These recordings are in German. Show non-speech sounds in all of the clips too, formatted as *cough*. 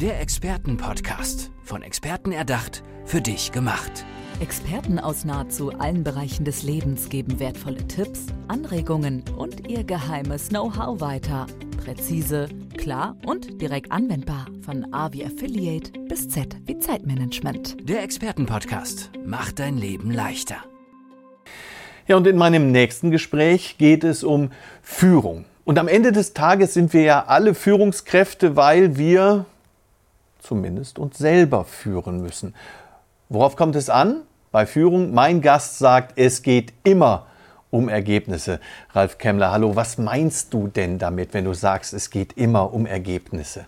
Der Expertenpodcast. Von Experten erdacht, für dich gemacht. Experten aus nahezu allen Bereichen des Lebens geben wertvolle Tipps, Anregungen und ihr geheimes Know-how weiter. Präzise, klar und direkt anwendbar. Von A wie Affiliate bis Z wie Zeitmanagement. Der Expertenpodcast macht dein Leben leichter. Ja, und in meinem nächsten Gespräch geht es um Führung. Und am Ende des Tages sind wir ja alle Führungskräfte, weil wir zumindest uns selber führen müssen. Worauf kommt es an? Bei Führung, mein Gast sagt, es geht immer um Ergebnisse. Ralf Kemmler, hallo, was meinst du denn damit, wenn du sagst, es geht immer um Ergebnisse?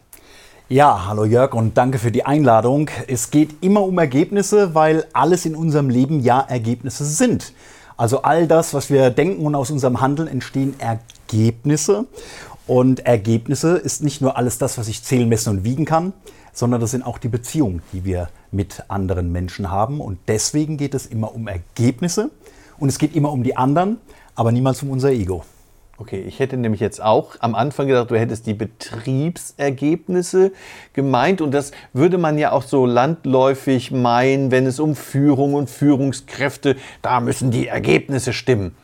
Ja, hallo Jörg und danke für die Einladung. Es geht immer um Ergebnisse, weil alles in unserem Leben ja Ergebnisse sind. Also all das, was wir denken und aus unserem Handeln entstehen Ergebnisse. Und Ergebnisse ist nicht nur alles das, was ich zählen, messen und wiegen kann, sondern das sind auch die Beziehungen, die wir mit anderen Menschen haben. Und deswegen geht es immer um Ergebnisse und es geht immer um die anderen, aber niemals um unser Ego. Okay, ich hätte nämlich jetzt auch am Anfang gedacht, du hättest die Betriebsergebnisse gemeint und das würde man ja auch so landläufig meinen, wenn es um Führung und Führungskräfte, da müssen die Ergebnisse stimmen.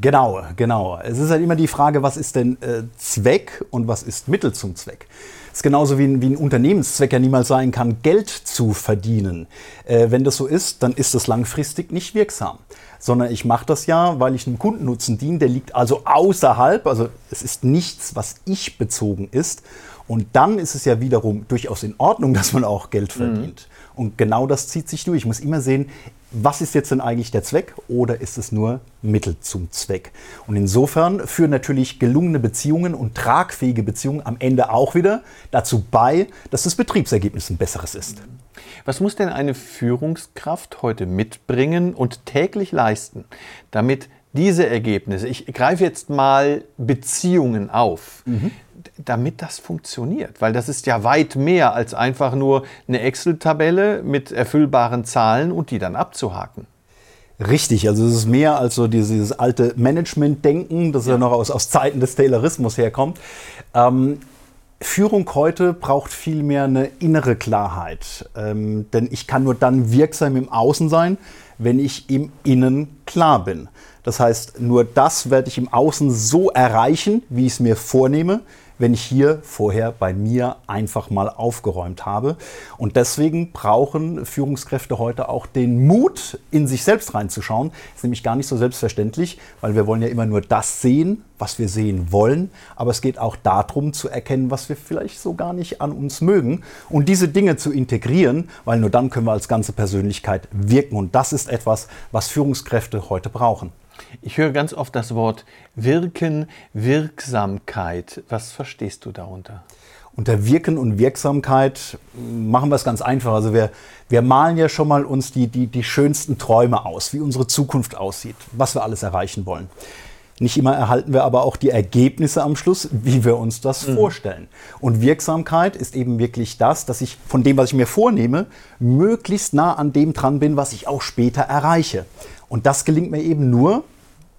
Genau, genau. Es ist halt immer die Frage, was ist denn äh, Zweck und was ist Mittel zum Zweck? Es ist genauso wie ein, wie ein Unternehmenszweck ja niemals sein kann, Geld zu verdienen. Äh, wenn das so ist, dann ist das langfristig nicht wirksam. Sondern ich mache das ja, weil ich einem Kundennutzen diene, der liegt also außerhalb, also es ist nichts, was ich bezogen ist. Und dann ist es ja wiederum durchaus in Ordnung, *laughs* dass man auch Geld verdient. Mhm. Und genau das zieht sich durch. Ich muss immer sehen, was ist jetzt denn eigentlich der Zweck oder ist es nur Mittel zum Zweck? Und insofern führen natürlich gelungene Beziehungen und tragfähige Beziehungen am Ende auch wieder dazu bei, dass das Betriebsergebnis ein besseres ist. Was muss denn eine Führungskraft heute mitbringen und täglich leisten, damit diese Ergebnisse, ich greife jetzt mal Beziehungen auf, mhm damit das funktioniert. Weil das ist ja weit mehr als einfach nur eine Excel-Tabelle mit erfüllbaren Zahlen und die dann abzuhaken. Richtig, also es ist mehr als so dieses alte Management-Denken, das ja. ja noch aus, aus Zeiten des Taylorismus herkommt. Ähm, Führung heute braucht vielmehr eine innere Klarheit. Ähm, denn ich kann nur dann wirksam im Außen sein, wenn ich im Innen klar bin. Das heißt, nur das werde ich im Außen so erreichen, wie ich es mir vornehme, wenn ich hier vorher bei mir einfach mal aufgeräumt habe. Und deswegen brauchen Führungskräfte heute auch den Mut, in sich selbst reinzuschauen. Das ist nämlich gar nicht so selbstverständlich, weil wir wollen ja immer nur das sehen, was wir sehen wollen. Aber es geht auch darum zu erkennen, was wir vielleicht so gar nicht an uns mögen und diese Dinge zu integrieren, weil nur dann können wir als ganze Persönlichkeit wirken. Und das ist etwas, was Führungskräfte heute brauchen. Ich höre ganz oft das Wort Wirken, Wirksamkeit. Was verstehst du darunter? Unter Wirken und Wirksamkeit machen wir es ganz einfach. Also wir, wir malen ja schon mal uns die, die, die schönsten Träume aus, wie unsere Zukunft aussieht, was wir alles erreichen wollen. Nicht immer erhalten wir aber auch die Ergebnisse am Schluss, wie wir uns das mhm. vorstellen. Und Wirksamkeit ist eben wirklich das, dass ich von dem, was ich mir vornehme, möglichst nah an dem dran bin, was ich auch später erreiche. Und das gelingt mir eben nur,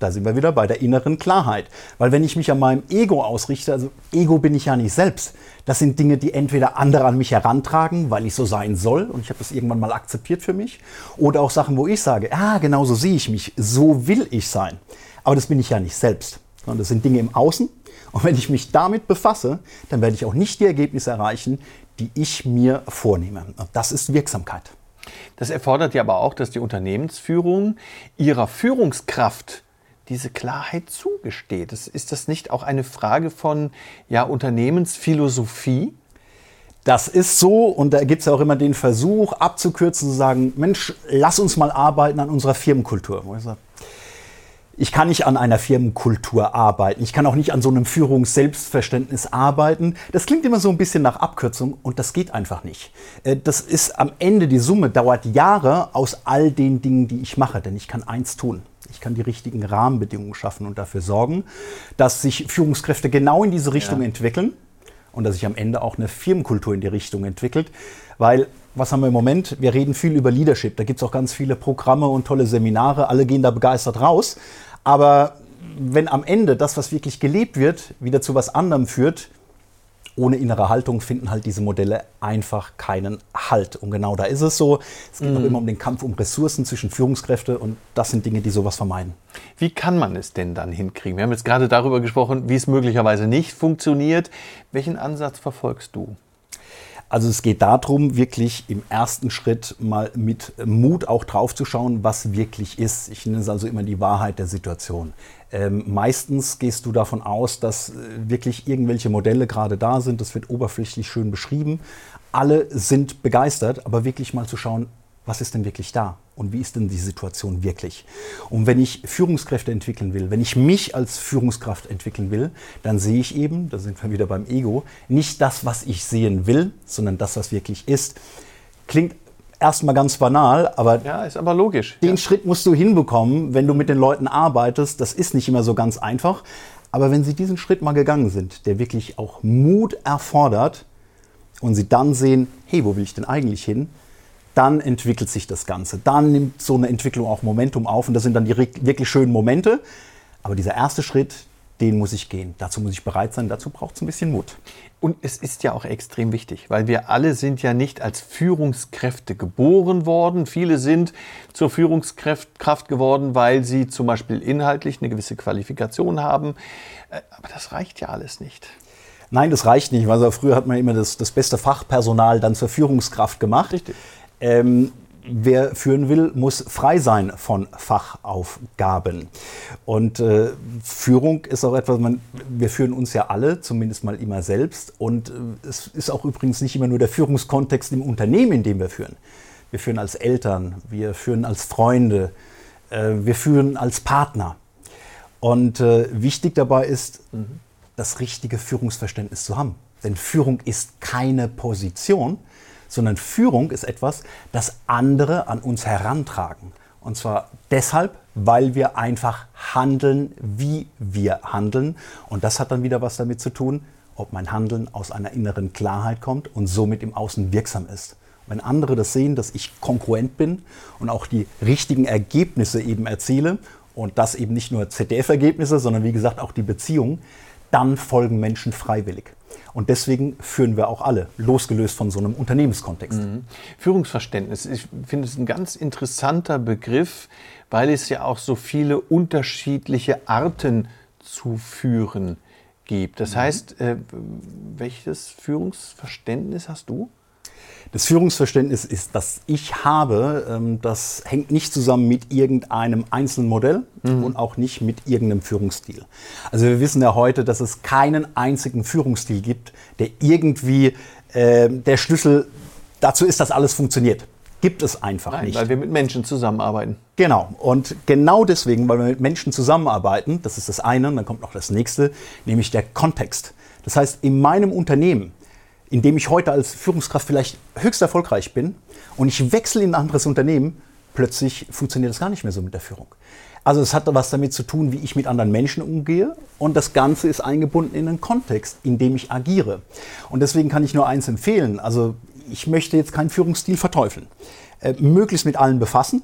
da sind wir wieder bei der inneren Klarheit. Weil wenn ich mich an meinem Ego ausrichte, also Ego bin ich ja nicht selbst. Das sind Dinge, die entweder andere an mich herantragen, weil ich so sein soll und ich habe das irgendwann mal akzeptiert für mich. Oder auch Sachen, wo ich sage, ja, genau so sehe ich mich, so will ich sein. Aber das bin ich ja nicht selbst. Sondern das sind Dinge im Außen. Und wenn ich mich damit befasse, dann werde ich auch nicht die Ergebnisse erreichen, die ich mir vornehme. Und das ist Wirksamkeit. Das erfordert ja aber auch, dass die Unternehmensführung ihrer Führungskraft diese Klarheit zugesteht. Ist das nicht auch eine Frage von ja, Unternehmensphilosophie? Das ist so und da gibt es ja auch immer den Versuch abzukürzen, zu sagen, Mensch, lass uns mal arbeiten an unserer Firmenkultur. Ich kann nicht an einer Firmenkultur arbeiten. Ich kann auch nicht an so einem Führungsselbstverständnis arbeiten. Das klingt immer so ein bisschen nach Abkürzung und das geht einfach nicht. Äh, das ist am Ende die Summe, dauert Jahre aus all den Dingen, die ich mache, denn ich kann eins tun. Ich kann die richtigen Rahmenbedingungen schaffen und dafür sorgen, dass sich Führungskräfte genau in diese Richtung ja. entwickeln und dass sich am Ende auch eine Firmenkultur in die Richtung entwickelt. Weil, was haben wir im Moment? Wir reden viel über Leadership. Da gibt es auch ganz viele Programme und tolle Seminare. Alle gehen da begeistert raus. Aber wenn am Ende das, was wirklich gelebt wird, wieder zu was anderem führt, ohne innere Haltung finden halt diese Modelle einfach keinen Halt. Und genau da ist es so. Es geht mhm. auch immer um den Kampf um Ressourcen zwischen Führungskräfte und das sind Dinge, die sowas vermeiden. Wie kann man es denn dann hinkriegen? Wir haben jetzt gerade darüber gesprochen, wie es möglicherweise nicht funktioniert. Welchen Ansatz verfolgst du? Also es geht darum, wirklich im ersten Schritt mal mit Mut auch drauf zu schauen, was wirklich ist. Ich nenne es also immer die Wahrheit der Situation. Ähm, meistens gehst du davon aus, dass äh, wirklich irgendwelche Modelle gerade da sind. Das wird oberflächlich schön beschrieben. Alle sind begeistert, aber wirklich mal zu schauen, was ist denn wirklich da und wie ist denn die Situation wirklich. Und wenn ich Führungskräfte entwickeln will, wenn ich mich als Führungskraft entwickeln will, dann sehe ich eben, da sind wir wieder beim Ego, nicht das, was ich sehen will, sondern das, was wirklich ist. Klingt erstmal ganz banal, aber, ja, ist aber logisch. Den ja. Schritt musst du hinbekommen, wenn du mit den Leuten arbeitest. Das ist nicht immer so ganz einfach. Aber wenn sie diesen Schritt mal gegangen sind, der wirklich auch Mut erfordert und sie dann sehen, hey, wo will ich denn eigentlich hin? Dann entwickelt sich das Ganze. Dann nimmt so eine Entwicklung auch Momentum auf und das sind dann die wirklich schönen Momente. Aber dieser erste Schritt, den muss ich gehen. Dazu muss ich bereit sein, dazu braucht es ein bisschen Mut. Und es ist ja auch extrem wichtig, weil wir alle sind ja nicht als Führungskräfte geboren worden. Viele sind zur Führungskraft geworden, weil sie zum Beispiel inhaltlich eine gewisse Qualifikation haben. Äh, aber das reicht ja alles nicht. Nein, das reicht nicht. Also früher hat man immer das, das beste Fachpersonal dann zur Führungskraft gemacht. Richtig. Ähm, wer führen will, muss frei sein von Fachaufgaben. Und äh, Führung ist auch etwas, man, wir führen uns ja alle, zumindest mal immer selbst. Und äh, es ist auch übrigens nicht immer nur der Führungskontext im Unternehmen, in dem wir führen. Wir führen als Eltern, wir führen als Freunde, äh, wir führen als Partner. Und äh, wichtig dabei ist, mhm. das richtige Führungsverständnis zu haben. Denn Führung ist keine Position, sondern Führung ist etwas, das andere an uns herantragen. Und zwar deshalb, weil wir einfach handeln, wie wir handeln. Und das hat dann wieder was damit zu tun, ob mein Handeln aus einer inneren Klarheit kommt und somit im Außen wirksam ist. Wenn andere das sehen, dass ich konkurrent bin und auch die richtigen Ergebnisse eben erziele und das eben nicht nur ZDF-Ergebnisse, sondern wie gesagt auch die Beziehung, dann folgen Menschen freiwillig. Und deswegen führen wir auch alle, losgelöst von so einem Unternehmenskontext. Mhm. Führungsverständnis, ich finde es ein ganz interessanter Begriff, weil es ja auch so viele unterschiedliche Arten zu führen gibt. Das mhm. heißt, äh, welches Führungsverständnis hast du? Das Führungsverständnis ist, das ich habe, ähm, das hängt nicht zusammen mit irgendeinem einzelnen Modell mhm. und auch nicht mit irgendeinem Führungsstil. Also wir wissen ja heute, dass es keinen einzigen Führungsstil gibt, der irgendwie äh, der Schlüssel dazu ist, dass alles funktioniert. Gibt es einfach Nein, nicht. Weil wir mit Menschen zusammenarbeiten. Genau. Und genau deswegen, weil wir mit Menschen zusammenarbeiten, das ist das eine, und dann kommt noch das nächste, nämlich der Kontext. Das heißt, in meinem Unternehmen in dem ich heute als Führungskraft vielleicht höchst erfolgreich bin und ich wechsle in ein anderes Unternehmen, plötzlich funktioniert das gar nicht mehr so mit der Führung. Also es hat was damit zu tun, wie ich mit anderen Menschen umgehe und das Ganze ist eingebunden in einen Kontext, in dem ich agiere. Und deswegen kann ich nur eins empfehlen. Also ich möchte jetzt keinen Führungsstil verteufeln. Äh, möglichst mit allen befassen,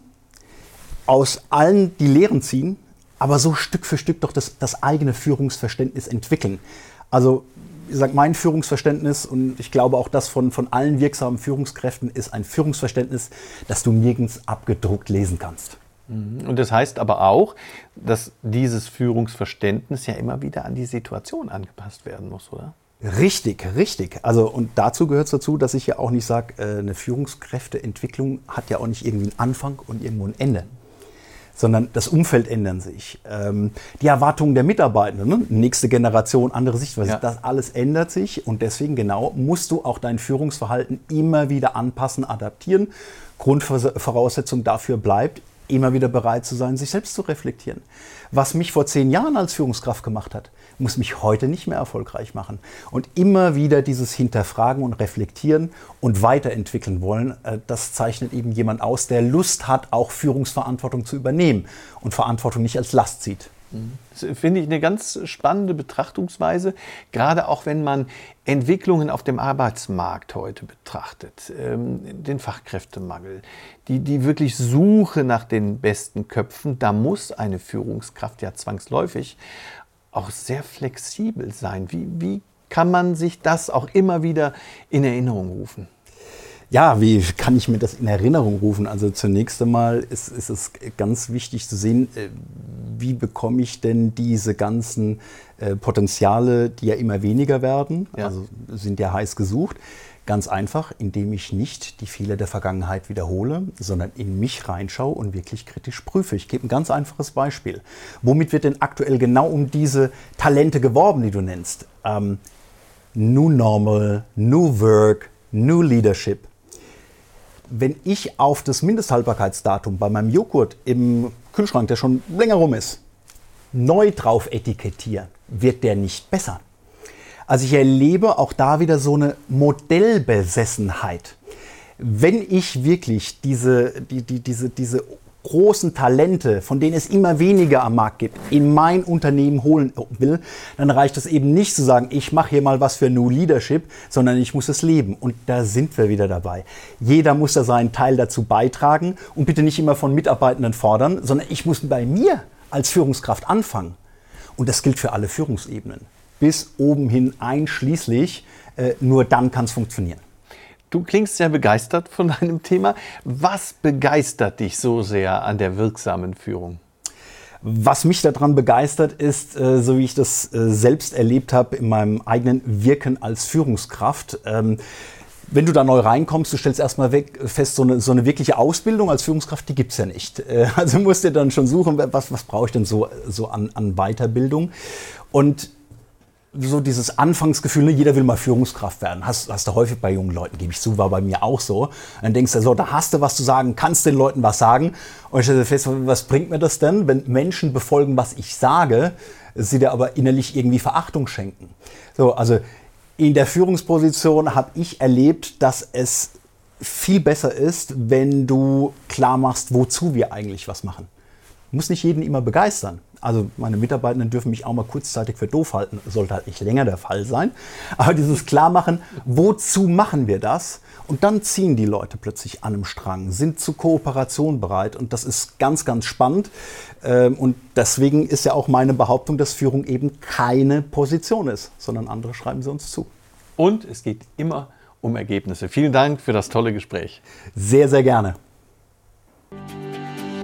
aus allen die Lehren ziehen, aber so Stück für Stück doch das, das eigene Führungsverständnis entwickeln. Also wie gesagt, mein Führungsverständnis und ich glaube auch das von, von allen wirksamen Führungskräften ist ein Führungsverständnis, das du nirgends abgedruckt lesen kannst. Mhm. Und das heißt aber auch, dass dieses Führungsverständnis ja immer wieder an die Situation angepasst werden muss, oder? Richtig, richtig. Also und dazu gehört es dazu, dass ich ja auch nicht sage, äh, eine Führungskräfteentwicklung hat ja auch nicht irgendwie einen Anfang und irgendwo ein Ende sondern das Umfeld ändern sich. Ähm, die Erwartungen der Mitarbeitenden, ne? nächste Generation, andere Sichtweise, ja. das alles ändert sich und deswegen genau musst du auch dein Führungsverhalten immer wieder anpassen, adaptieren. Grundvoraussetzung dafür bleibt, immer wieder bereit zu sein, sich selbst zu reflektieren. Was mich vor zehn Jahren als Führungskraft gemacht hat, muss mich heute nicht mehr erfolgreich machen. Und immer wieder dieses Hinterfragen und Reflektieren und weiterentwickeln wollen, äh, das zeichnet eben jemand aus, der Lust hat, auch Führungsverantwortung zu übernehmen und Verantwortung nicht als Last sieht. Das finde ich eine ganz spannende Betrachtungsweise, gerade auch wenn man Entwicklungen auf dem Arbeitsmarkt heute betrachtet, ähm, den Fachkräftemangel, die, die wirklich Suche nach den besten Köpfen, da muss eine Führungskraft ja zwangsläufig auch sehr flexibel sein. Wie, wie kann man sich das auch immer wieder in Erinnerung rufen? Ja, wie kann ich mir das in Erinnerung rufen? Also zunächst einmal ist, ist es ganz wichtig zu sehen, äh, wie bekomme ich denn diese ganzen äh, Potenziale, die ja immer weniger werden, ja. also sind ja heiß gesucht. Ganz einfach, indem ich nicht die Fehler der Vergangenheit wiederhole, sondern in mich reinschaue und wirklich kritisch prüfe. Ich gebe ein ganz einfaches Beispiel. Womit wird denn aktuell genau um diese Talente geworben, die du nennst? Ähm, new Normal, New Work, New Leadership wenn ich auf das Mindesthaltbarkeitsdatum bei meinem Joghurt im Kühlschrank, der schon länger rum ist, neu drauf etikettiere, wird der nicht besser. Also ich erlebe auch da wieder so eine Modellbesessenheit. Wenn ich wirklich diese, die, die, diese, diese großen Talente, von denen es immer weniger am Markt gibt, in mein Unternehmen holen will, dann reicht es eben nicht zu sagen, ich mache hier mal was für New Leadership, sondern ich muss es leben. Und da sind wir wieder dabei. Jeder muss da seinen Teil dazu beitragen und bitte nicht immer von Mitarbeitenden fordern, sondern ich muss bei mir als Führungskraft anfangen. Und das gilt für alle Führungsebenen. Bis oben hin einschließlich, äh, nur dann kann es funktionieren. Du klingst sehr begeistert von *laughs* deinem Thema. Was begeistert dich so sehr an der wirksamen Führung? Was mich daran begeistert ist, äh, so wie ich das äh, selbst erlebt habe in meinem eigenen Wirken als Führungskraft. Ähm, wenn du da neu reinkommst, du stellst erstmal weg, fest, so eine, so eine wirkliche Ausbildung als Führungskraft, die gibt es ja nicht. *laughs* Äh, also musst du dann schon suchen, was, was brauche ich denn so, so an, an Weiterbildung. Und so dieses Anfangsgefühl, ne, jeder will mal Führungskraft werden. Hast, hast du häufig bei jungen Leuten, gebe ich zu, war bei mir auch so. Dann denkst du so, da hast du was zu sagen, kannst den Leuten was sagen. Und ich stelle fest, was bringt mir das denn, wenn Menschen befolgen, was ich sage, sie dir aber innerlich irgendwie Verachtung schenken. So, also in der Führungsposition habe ich erlebt, dass es viel besser ist, wenn du klar machst, wozu wir eigentlich was machen. Muss nicht jeden immer begeistern. Also meine Mitarbeitenden dürfen mich auch mal kurzzeitig für doof halten, sollte halt nicht länger der Fall sein. Aber dieses Klarmachen, wozu machen wir das? Und dann ziehen die Leute plötzlich an einem Strang, sind zu Kooperation bereit und das ist ganz, ganz spannend. Ähm, und deswegen ist ja auch meine Behauptung, dass Führung eben keine Position ist, sondern andere schreiben sie uns zu. Und es geht immer um Ergebnisse. Vielen Dank für das tolle Gespräch. Sehr, sehr gerne.